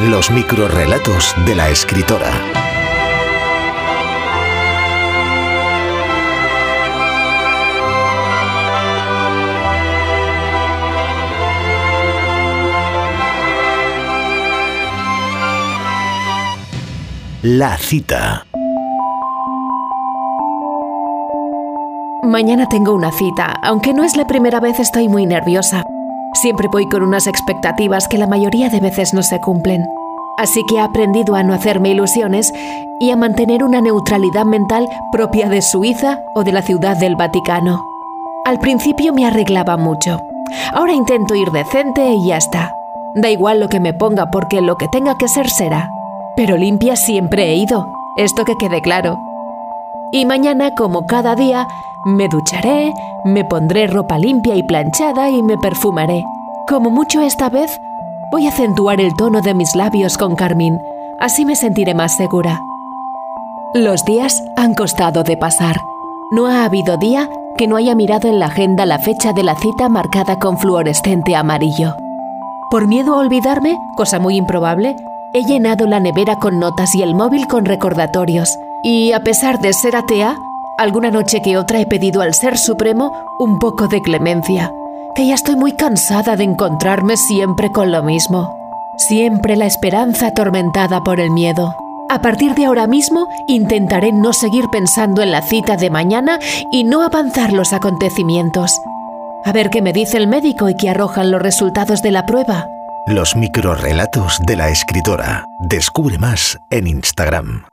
Los microrrelatos de la escritora. La cita. Mañana tengo una cita, aunque no es la primera vez estoy muy nerviosa. Siempre voy con unas expectativas que la mayoría de veces no se cumplen. Así que he aprendido a no hacerme ilusiones y a mantener una neutralidad mental propia de Suiza o de la Ciudad del Vaticano. Al principio me arreglaba mucho. Ahora intento ir decente y ya está. Da igual lo que me ponga porque lo que tenga que ser será. Pero limpia siempre he ido, esto que quede claro. Y mañana, como cada día, me ducharé, me pondré ropa limpia y planchada y me perfumaré. Como mucho esta vez, voy a acentuar el tono de mis labios con carmín, así me sentiré más segura. Los días han costado de pasar. No ha habido día que no haya mirado en la agenda la fecha de la cita marcada con fluorescente amarillo. Por miedo a olvidarme, cosa muy improbable, he llenado la nevera con notas y el móvil con recordatorios. Y a pesar de ser atea, alguna noche que otra he pedido al Ser Supremo un poco de clemencia que ya estoy muy cansada de encontrarme siempre con lo mismo. Siempre la esperanza atormentada por el miedo. A partir de ahora mismo intentaré no seguir pensando en la cita de mañana y no avanzar los acontecimientos. A ver qué me dice el médico y qué arrojan los resultados de la prueba. Los microrrelatos de la escritora. Descubre más en Instagram.